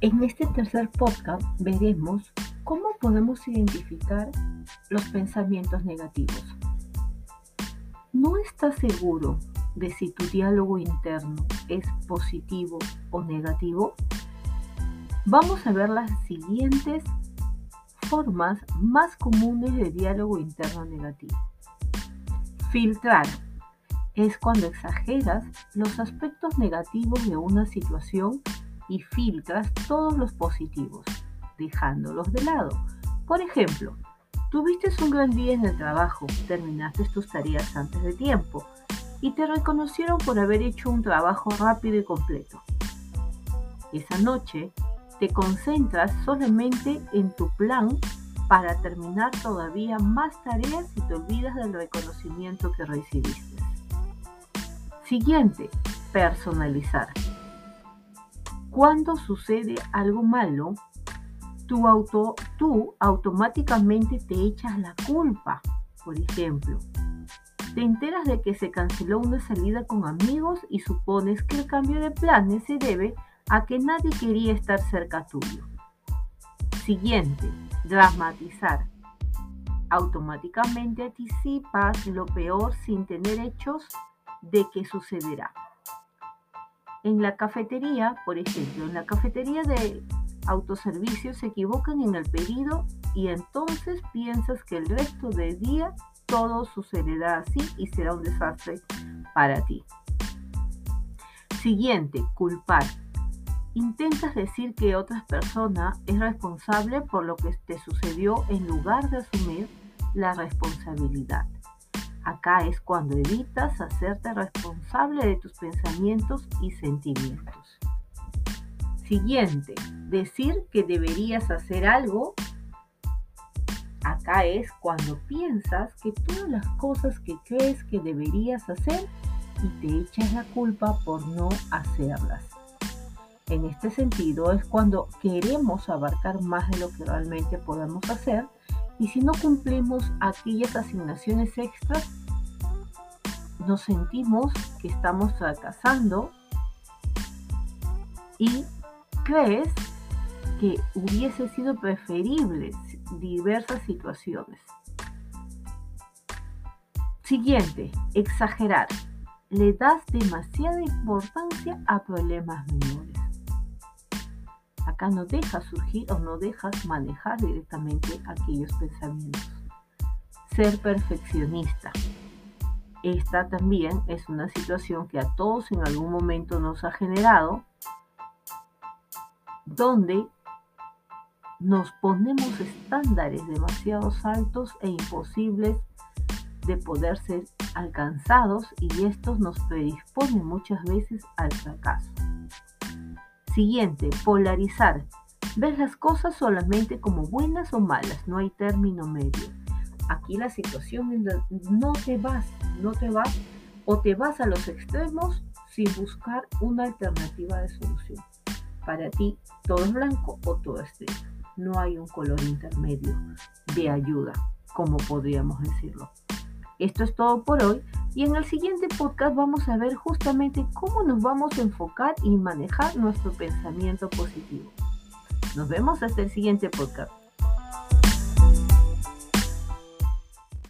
En este tercer podcast veremos cómo podemos identificar los pensamientos negativos. ¿No estás seguro de si tu diálogo interno es positivo o negativo? Vamos a ver las siguientes formas más comunes de diálogo interno negativo. Filtrar es cuando exageras los aspectos negativos de una situación y filtras todos los positivos, dejándolos de lado. Por ejemplo, tuviste un gran día en el trabajo, terminaste tus tareas antes de tiempo y te reconocieron por haber hecho un trabajo rápido y completo. Esa noche te concentras solamente en tu plan para terminar todavía más tareas y te olvidas del reconocimiento que recibiste. Siguiente, personalizar. Cuando sucede algo malo, tú, auto, tú automáticamente te echas la culpa. Por ejemplo, te enteras de que se canceló una salida con amigos y supones que el cambio de planes se debe a que nadie quería estar cerca tuyo. Siguiente, dramatizar. Automáticamente anticipas lo peor sin tener hechos de que sucederá. En la cafetería, por ejemplo, en la cafetería de autoservicio se equivocan en el pedido y entonces piensas que el resto del día todo sucederá así y será un desastre para ti. Siguiente, culpar. Intentas decir que otra persona es responsable por lo que te sucedió en lugar de asumir la responsabilidad. Acá es cuando evitas hacerte responsable de tus pensamientos y sentimientos. Siguiente, decir que deberías hacer algo. Acá es cuando piensas que todas las cosas que crees que deberías hacer y te echas la culpa por no hacerlas. En este sentido es cuando queremos abarcar más de lo que realmente podemos hacer y si no cumplimos aquellas asignaciones extras, nos sentimos que estamos fracasando y crees que hubiese sido preferible diversas situaciones. Siguiente, exagerar. Le das demasiada importancia a problemas menores. Acá no dejas surgir o no dejas manejar directamente aquellos pensamientos. Ser perfeccionista. Esta también es una situación que a todos en algún momento nos ha generado, donde nos ponemos estándares demasiado altos e imposibles de poder ser alcanzados y estos nos predisponen muchas veces al fracaso. Siguiente, polarizar. Ves las cosas solamente como buenas o malas, no hay término medio. Aquí la situación no te vas, no te vas o te vas a los extremos sin buscar una alternativa de solución. Para ti todo es blanco o todo es negro. No hay un color intermedio de ayuda, como podríamos decirlo. Esto es todo por hoy y en el siguiente podcast vamos a ver justamente cómo nos vamos a enfocar y manejar nuestro pensamiento positivo. Nos vemos hasta el siguiente podcast.